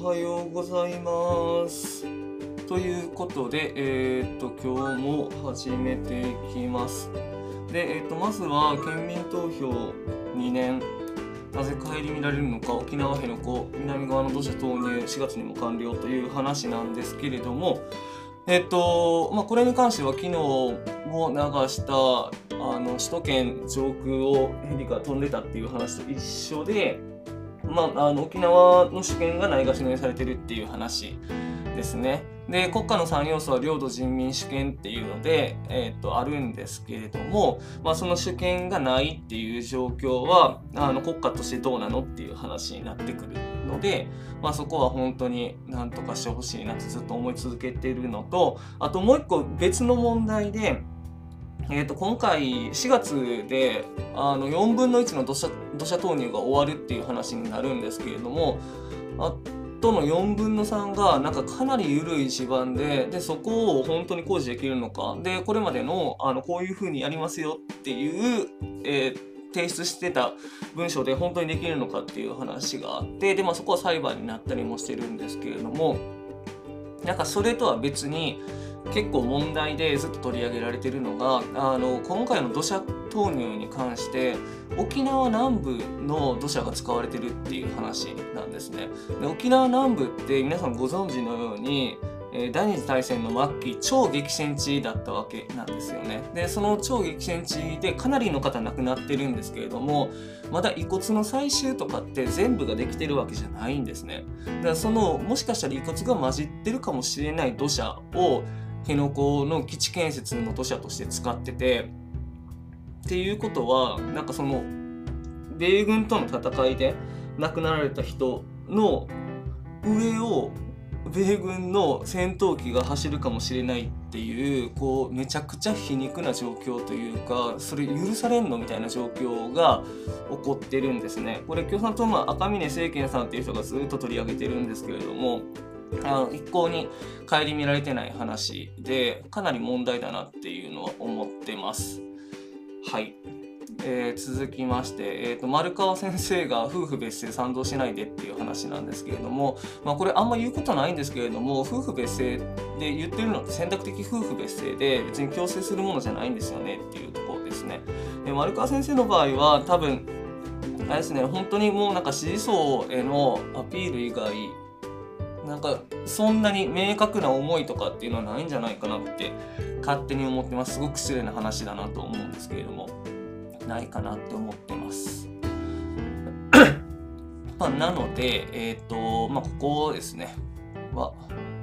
おはようございます。ということで、えーっと、今日も始めていきます。で、えーっと、まずは県民投票2年、なぜ顧みられるのか、沖縄辺野古、南側の土砂投入、4月にも完了という話なんですけれども、えっと、まあ、これに関しては昨日も流した、あの、首都圏上空をヘリが飛んでたっていう話と一緒で、まあ、あの沖縄の主権がないがしろにされてるっていう話ですね。で国家の3要素は領土人民主権っていうので、えー、とあるんですけれども、まあ、その主権がないっていう状況はあの国家としてどうなのっていう話になってくるので、まあ、そこは本当に何とかしてほしいなってずっと思い続けているのとあともう一個別の問題で。えー、と今回4月であの4分の1の土砂土砂投入が終わるっていう話になるんですけれどもあとの4分の3がなんかかなり緩い地盤ででそこを本当に工事できるのか。でこれまでのあのこういうふうにやりますよっていう、えー提出してた文章で本当にできるのかっていう話があってで、まあ、そこは裁判になったりもしてるんですけれどもなんかそれとは別に結構問題でずっと取り上げられてるのがあの今回の土砂投入に関して沖縄南部の土砂が使われてるっていう話なんですね。で沖縄南部って皆さんご存知のようにえ第二次大戦の末期超激戦地だったわけなんですよね。でその超激戦地でかなりの方亡くなってるんですけれどもまだ遺骨の採集とかって全部ができてるわけじゃないんですね。だからそのもしかしたら遺骨が混じってるかもしれない土砂を辺野古の基地建設の土砂として使っててっていうことはなんかその米軍との戦いで亡くなられた人の上を米軍の戦闘機が走るかもしれないっていうこうめちゃくちゃ皮肉な状況というかそれ許されんのみたいな状況が起こってるんですね。これ共産党の赤嶺政権さんっていう人がずっと取り上げてるんですけれどもあの一向に顧みられてない話でかなり問題だなっていうのは思ってます。はい、えー続きまして、えーと丸川先生が夫婦別姓賛同しないでっていう話なんですけれども、まあ、これあんま言うことないんですけれども夫婦別姓で言ってるのって選択的夫婦別姓で別に強制するものじゃないんですよねっていうところですね。で丸川先生の場合は多分あれですね本当にもうなんか支持層へのアピール以外なんかそんなに明確な思いとかっていうのはないんじゃないかなって勝手に思ってますすごく失礼な話だなと思うんですけれどもないかなって思ってます。まあ、なので、えっ、と、まあ、ここですね、は、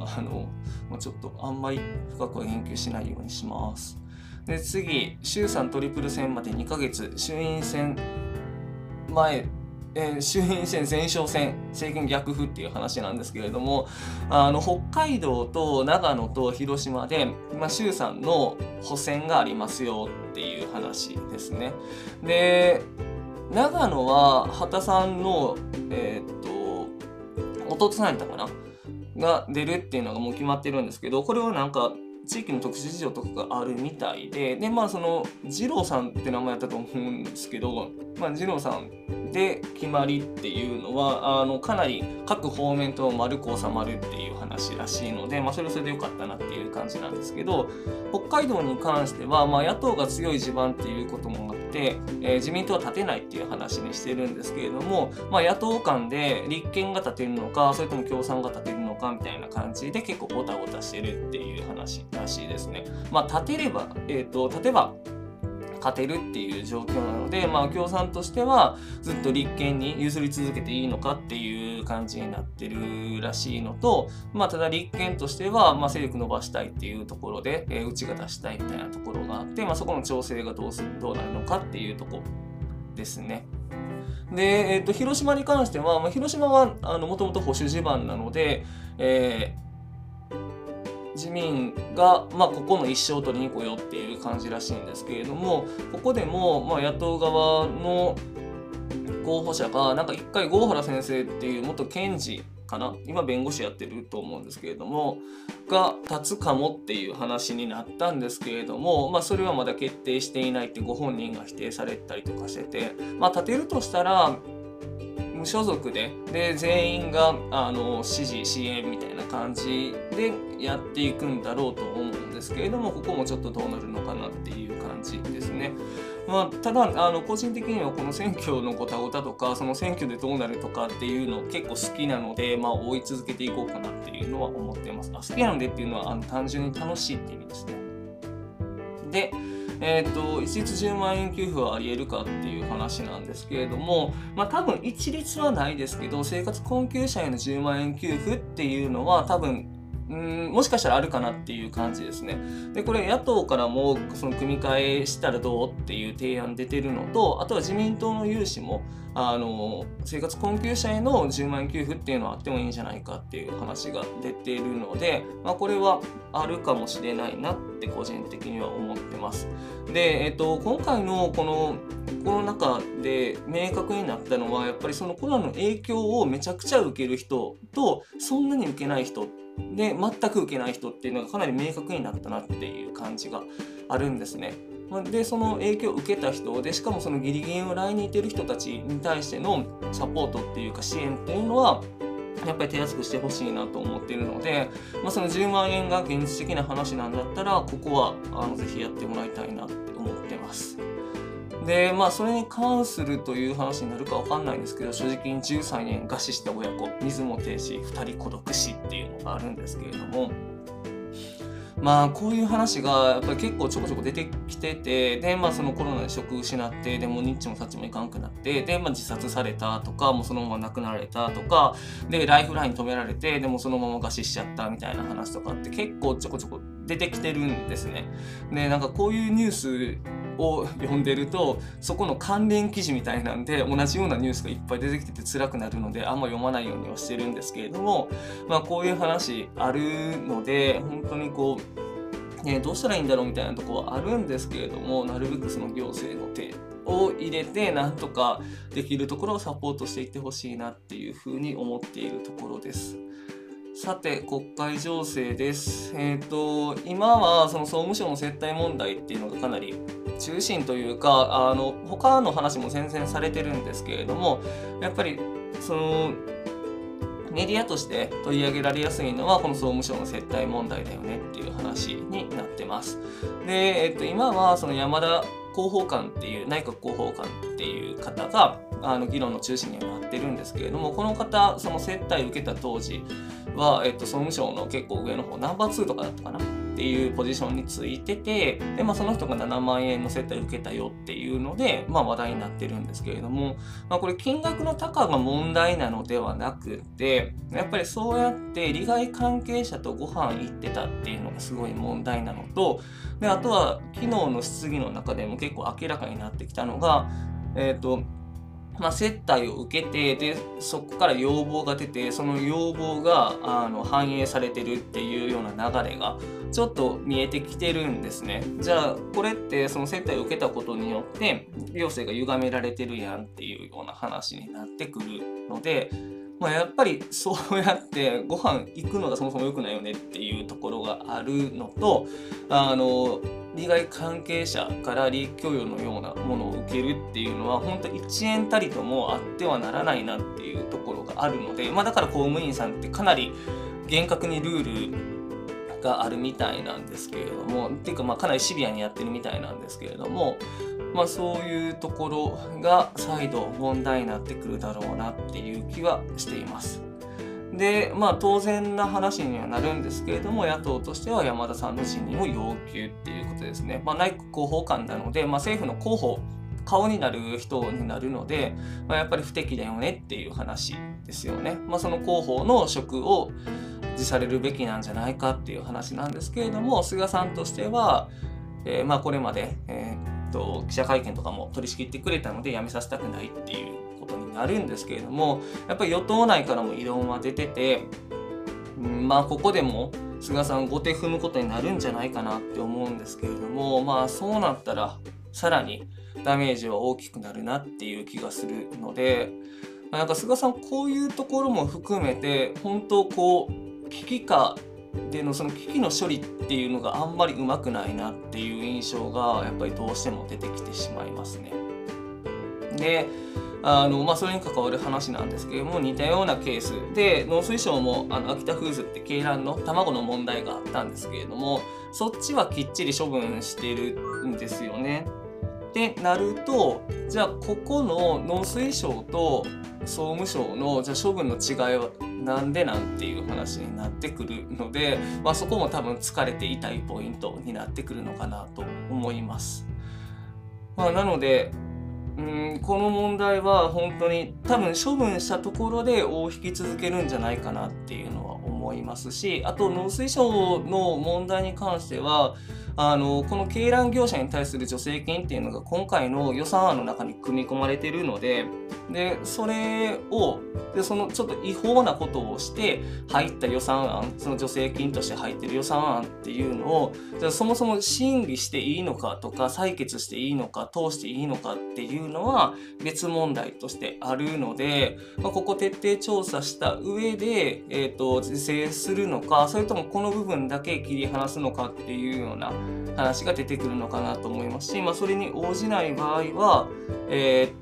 あの、もうちょっとあんまり深くは言及しないようにします。で、次、衆参トリプル選まで2ヶ月、衆院選前、えー衆院選前哨戦、政権逆風っていう話なんですけれども、あの北海道と長野と広島で、まあ、衆参の補選がありますよっていう話ですね。で長野は畑さんのえーっと弟さんやったかな？が出るっていうのがもう決まってるんですけどこれはなんか地域の特殊事情とかがあるみたいででまあその二郎さんって名前やったと思うんですけど、まあ、二郎さんで決まりっていうのはあのかなり各方面と丸く収まるっていう話らしいので、まあ、それはそれでよかったなっていう感じなんですけど北海道に関しては、まあ、野党が強い地盤っていうこともあって、えー自民党は立てないっていう話にしてるんですけれども、まあ、野党間で立憲が立てるのかそれとも共産が立てるのかみたいな感じで結構ごたごたしてるっていう話らしいですね。まあ、立てれば、えー、と立てば勝てるっていう状況なので、まあ、共産としてはずっと立憲に譲り続けていいのかっていう感じになってるらしいのと、まあ、ただ立憲としては、まあ、勢力伸ばしたいっていうところで、えー、うちが出したいみたいなところがあって、まあ、そこの調整がどうするどうなるのかっていうとこですね。で、えー、と広島に関しては、まあ、広島はもともと保守地盤なので、えー自民が、まあ、ここの一勝取りに来ようっていう感じらしいんですけれどもここでも、まあ、野党側の候補者がなんか一回郷原先生っていう元検事かな今弁護士やってると思うんですけれどもが立つかもっていう話になったんですけれども、まあ、それはまだ決定していないってご本人が否定されたりとかしてて、まあ、立てるとしたら無所属でで全員があの支持支援みたいな感じでやっていくんだろうと思うんですけれどもここもちょっとどうなるのかなっていう感じですね。まあ、ただあの個人的にはこの選挙のごたごたとかその選挙でどうなるとかっていうの結構好きなので、まあ、追い続けていこうかなっていうのは思ってます。あ好きなのでっていうのはあの単純に楽しいって意味ですね。で、えーと、一律10万円給付はありえるかっていう話なんですけれども、まあ、多分一律はないですけど生活困窮者への10万円給付っていうのは多分うんもしかしたらあるかなっていう感じですね。で、これ野党からもその組み替えしたらどうっていう提案出てるのと、あとは自民党の有志も、あの、生活困窮者への10万円給付っていうのはあってもいいんじゃないかっていう話が出ているので、まあ、これはあるかもしれないなって個人的には思ってます。で、えっと、今回のこのコロナ禍で明確になったのは、やっぱりそのコロナの影響をめちゃくちゃ受ける人と、そんなに受けない人で全く受けない人っていうのがかなり明確になったなっていう感じがあるんですね。でその影響を受けた人でしかもそのギリギリのラインにいてる人たちに対してのサポートっていうか支援っていうのはやっぱり手厚くしてほしいなと思っているので、まあ、その10万円が現実的な話なんだったらここはあのぜひやってもらいたいなって思ってます。でまあそれに関するという話になるかわかんないんですけど正直に13年餓死した親子水も停止2人孤独死っていうのがあるんですけれどもまあこういう話がやっぱり結構ちょこちょこ出てきててでまあそのコロナで職失ってでもニッチもサッチもいかんくなってでまあ自殺されたとかもうそのまま亡くなられたとかでライフライン止められてでもそのまま餓死しちゃったみたいな話とかって結構ちょこちょこ出てきてるんですね。でなんかこういうニュースを読んでるとそこの関連記事みたいなんで同じようなニュースがいっぱい出てきてて辛くなるのであんま読まないようにはしてるんですけれどもまあこういう話あるので本当にこう、ね、どうしたらいいんだろうみたいなとこはあるんですけれどもなるべくその行政の手を入れてなんとかできるところをサポートしていってほしいなっていうふうに思っているところです。さて、国会情勢です。えっ、ー、と、今はその総務省の接待問題っていうのがかなり中心というか、あの、他の話も全然されてるんですけれども、やっぱり、その、メディアとして取り上げられやすいのはこの総務省の接待問題だよねっていう話になってます。で、えっと、今はその山田広報官っていう内閣広報官っていう方があの議論の中心にはなってるんですけれどもこの方その接待受けた当時は、えっと、総務省の結構上の方ナンバー2とかだったかなっていうポジションについててで、まあ、その人が7万円の接待受けたよっていうので、まあ、話題になってるんですけれども、まあ、これ金額の高が問題なのではなくてやっぱりそうやって利害関係者とご飯行ってたっていうのがすごい問題なのとであとは昨日の質疑の中でも結構明らかになってきたのがえっ、ー、とまあ、接待を受けてでそこから要望が出てその要望があの反映されてるっていうような流れがちょっと見えてきてるんですね。じゃあこれってその接待を受けたことによって行政が歪められてるやんっていうような話になってくるのでまあ、やっぱりそうやってご飯行くのがそもそも良くないよねっていうところがあるのとあの利害関係者から利益供与のようなものを受けるっていうのは本当1円たりともあってはならないなっていうところがあるので、まあ、だから公務員さんってかなり厳格にルールがあるみたいなんですけれどもっていうかまあかなりシビアにやってるみたいなんですけれどもまあ、そういうところが再度問題になってくるだろうなっていう気はしています。で、まあ当然な話にはなるんですけれども、野党としては山田さんの辞任を要求っていうことですね。まあ内閣広報官なので、まあ政府の広報、顔になる人になるので、まあ、やっぱり不適だよねっていう話ですよね。まあその広報の職を辞されるべきなんじゃないかっていう話なんですけれども、菅さんとしては、えー、まあこれまで、えーと、記者会見とかも取り仕切ってくれたので辞めさせたくないっていうことになるんですけれどもやっぱり与党内からも異論は出てて、うん、まあここでも菅さん後手踏むことになるんじゃないかなって思うんですけれどもまあそうなったらさらにダメージは大きくなるなっていう気がするのでなんか菅さんこういうところも含めて本当こう危機かでのその危機の処理っていうのがあんまりうまくないなっていう印象がやっぱりどうしても出てきてしまいますね。であのまあ、それに関わる話なんですけども似たようなケースで農水省もあの秋田フーズって鶏卵の卵の問題があったんですけれどもそっちはきっちり処分してるんですよね。ってなるとじゃあここの農水省と総務省のじゃ処分の違いはなんでなんていう話になってくるので、まあ、そこも多分疲れて痛いポイントになってくるのかなと思います。まあ、なのでうんこの問題は本当に多分処分したところで尾を引き続けるんじゃないかなっていうのは思いますしあと農水省の問題に関してはあのこの鶏卵業者に対する助成金っていうのが今回の予算案の中に組み込まれているのででそれをでそのちょっと違法なことをして入った予算案その助成金として入ってる予算案っていうのをじゃそもそも審議していいのかとか採決していいのか通していいのかっていうのは別問題としてあるので、まあ、ここ徹底調査した上で、えーと、是正するのかそれともこの部分だけ切り離すのかっていうような話が出てくるのかなと思いますし、まあ、それに応じない場合は、え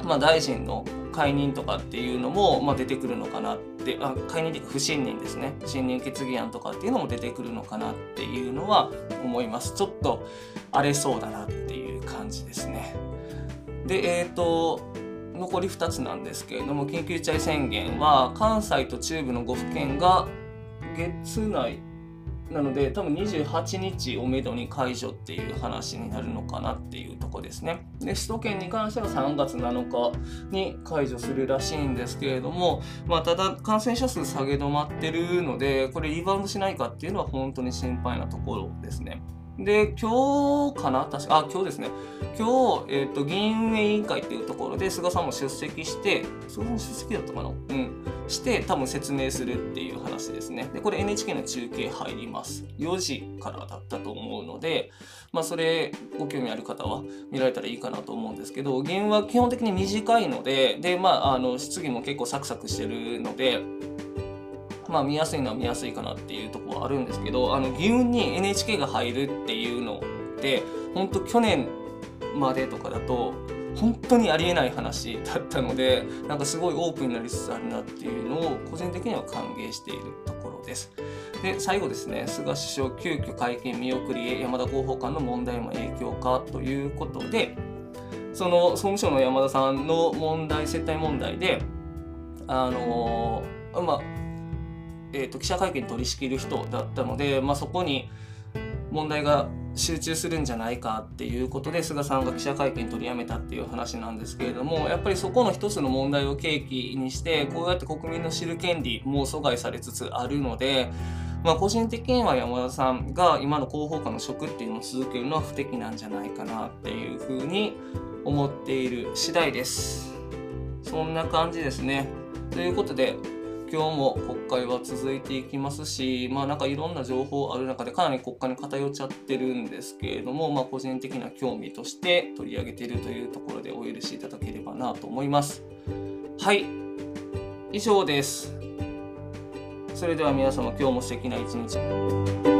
ー、まあ、大臣の解任とかっていうのも、まあ、出てくるのかなってあ解任っていうか不信任ですね。不信任決議案とかっていうのも出てくるのかなっていうのは思います。ちょっと荒れそうだなっていう感じですね。でえっ、ー、と残り2つなんですけれども緊急事態宣言は関西と中部の5府県が月内なので多分28日をめどに解除っていう話になるのかなっていうとこですね。で首都圏に関しては3月7日に解除するらしいんですけれども、まあ、ただ感染者数下げ止まってるのでこれリバウンドしないかっていうのは本当に心配なところですね。で、今日かな？確か、あ、今日ですね。今日、えっ、ー、と、議員運営委員会っていうところで、菅さんも出席して、菅さん出席だったかな？うん。して、多分説明するっていう話ですね。で、これ NHK の中継入ります。4時からだったと思うので、まあ、それ、ご興味ある方は見られたらいいかなと思うんですけど、議員は基本的に短いので、で、まあ、あの、質疑も結構サクサクしてるので、まあ見やすいのは見やすいかなっていうところはあるんですけどあの議運に NHK が入るっていうのって本当去年までとかだと本当にありえない話だったのでなんかすごいオープンになりつつあるなっていうのを個人的には歓迎しているところです。で最後ですね菅首相急遽会見見送りへ山田広報官の問題も影響かということでその総務省の山田さんの問題接待問題であのまあえーと、記者会見取り仕切る人だったので、まあ、そこに問題が集中するんじゃないかっていうことで菅さんが記者会見取りやめたっていう話なんですけれどもやっぱりそこの一つの問題を契機にしてこうやって国民の知る権利も阻害されつつあるので。まあ、個人的には山田さんが今の広報官の職っていうのを続けるのは不適なんじゃないかなっていうふうに思っている次第です。そんな感じですね。ということで今日も国会は続いていきますし、まあなんかいろんな情報ある中でかなり国会に偏っちゃってるんですけれども、まあ個人的な興味として取り上げているというところでお許しいただければなと思います。はい、以上です。それでは皆様今日も素敵な一日